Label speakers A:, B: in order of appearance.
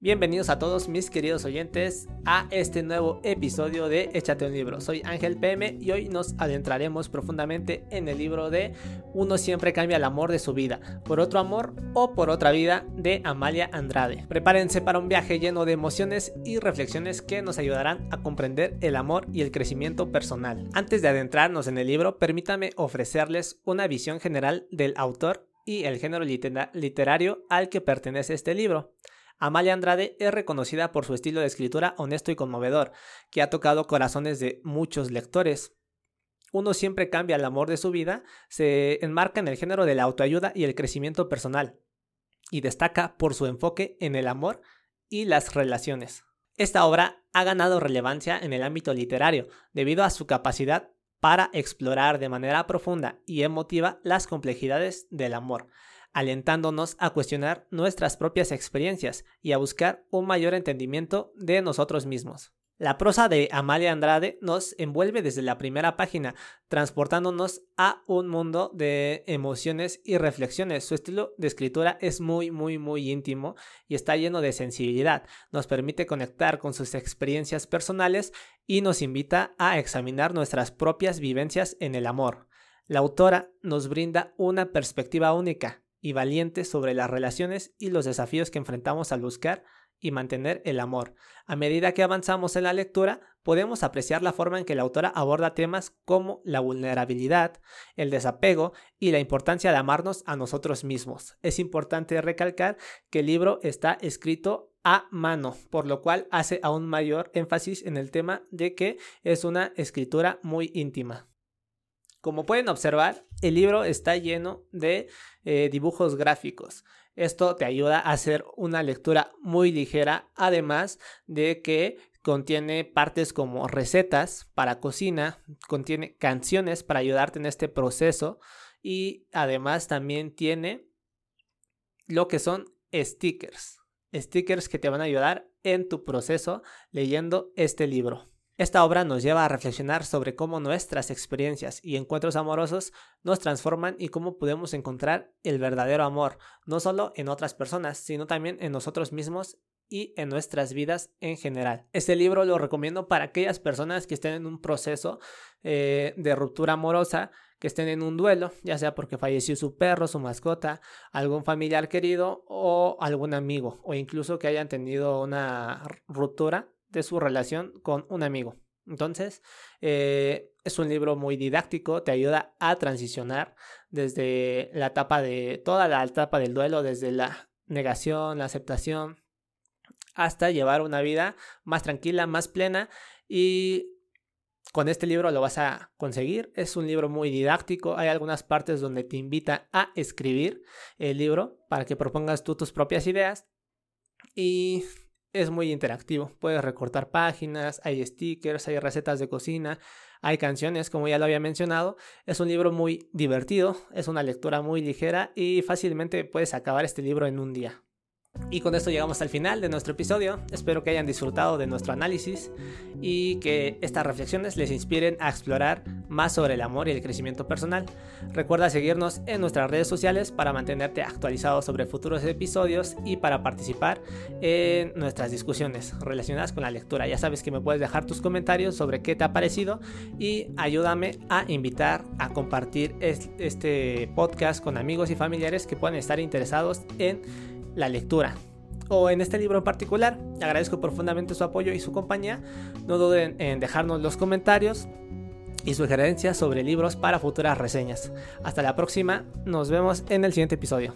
A: Bienvenidos a todos mis queridos oyentes a este nuevo episodio de Échate un libro. Soy Ángel PM y hoy nos adentraremos profundamente en el libro de Uno siempre cambia el amor de su vida, por otro amor o por otra vida de Amalia Andrade. Prepárense para un viaje lleno de emociones y reflexiones que nos ayudarán a comprender el amor y el crecimiento personal. Antes de adentrarnos en el libro, permítame ofrecerles una visión general del autor y el género literario al que pertenece este libro. Amalia Andrade es reconocida por su estilo de escritura honesto y conmovedor, que ha tocado corazones de muchos lectores. Uno siempre cambia el amor de su vida, se enmarca en el género de la autoayuda y el crecimiento personal, y destaca por su enfoque en el amor y las relaciones. Esta obra ha ganado relevancia en el ámbito literario debido a su capacidad para explorar de manera profunda y emotiva las complejidades del amor, alentándonos a cuestionar nuestras propias experiencias y a buscar un mayor entendimiento de nosotros mismos. La prosa de Amalia Andrade nos envuelve desde la primera página, transportándonos a un mundo de emociones y reflexiones. Su estilo de escritura es muy, muy, muy íntimo y está lleno de sensibilidad. Nos permite conectar con sus experiencias personales y nos invita a examinar nuestras propias vivencias en el amor. La autora nos brinda una perspectiva única, y valiente sobre las relaciones y los desafíos que enfrentamos al buscar y mantener el amor. A medida que avanzamos en la lectura, podemos apreciar la forma en que la autora aborda temas como la vulnerabilidad, el desapego y la importancia de amarnos a nosotros mismos. Es importante recalcar que el libro está escrito a mano, por lo cual hace aún mayor énfasis en el tema de que es una escritura muy íntima. Como pueden observar, el libro está lleno de eh, dibujos gráficos. Esto te ayuda a hacer una lectura muy ligera, además de que contiene partes como recetas para cocina, contiene canciones para ayudarte en este proceso y además también tiene lo que son stickers, stickers que te van a ayudar en tu proceso leyendo este libro. Esta obra nos lleva a reflexionar sobre cómo nuestras experiencias y encuentros amorosos nos transforman y cómo podemos encontrar el verdadero amor, no solo en otras personas, sino también en nosotros mismos y en nuestras vidas en general. Este libro lo recomiendo para aquellas personas que estén en un proceso eh, de ruptura amorosa, que estén en un duelo, ya sea porque falleció su perro, su mascota, algún familiar querido o algún amigo, o incluso que hayan tenido una ruptura de su relación con un amigo. Entonces, eh, es un libro muy didáctico, te ayuda a transicionar desde la etapa de toda la etapa del duelo, desde la negación, la aceptación, hasta llevar una vida más tranquila, más plena y con este libro lo vas a conseguir. Es un libro muy didáctico. Hay algunas partes donde te invita a escribir el libro para que propongas tú tus propias ideas. Y es muy interactivo. Puedes recortar páginas, hay stickers, hay recetas de cocina, hay canciones, como ya lo había mencionado. Es un libro muy divertido, es una lectura muy ligera y fácilmente puedes acabar este libro en un día. Y con esto llegamos al final de nuestro episodio. Espero que hayan disfrutado de nuestro análisis y que estas reflexiones les inspiren a explorar más sobre el amor y el crecimiento personal. Recuerda seguirnos en nuestras redes sociales para mantenerte actualizado sobre futuros episodios y para participar en nuestras discusiones relacionadas con la lectura. Ya sabes que me puedes dejar tus comentarios sobre qué te ha parecido y ayúdame a invitar a compartir este podcast con amigos y familiares que puedan estar interesados en la lectura o en este libro en particular. Agradezco profundamente su apoyo y su compañía. No duden en dejarnos los comentarios y sugerencias sobre libros para futuras reseñas. Hasta la próxima, nos vemos en el siguiente episodio.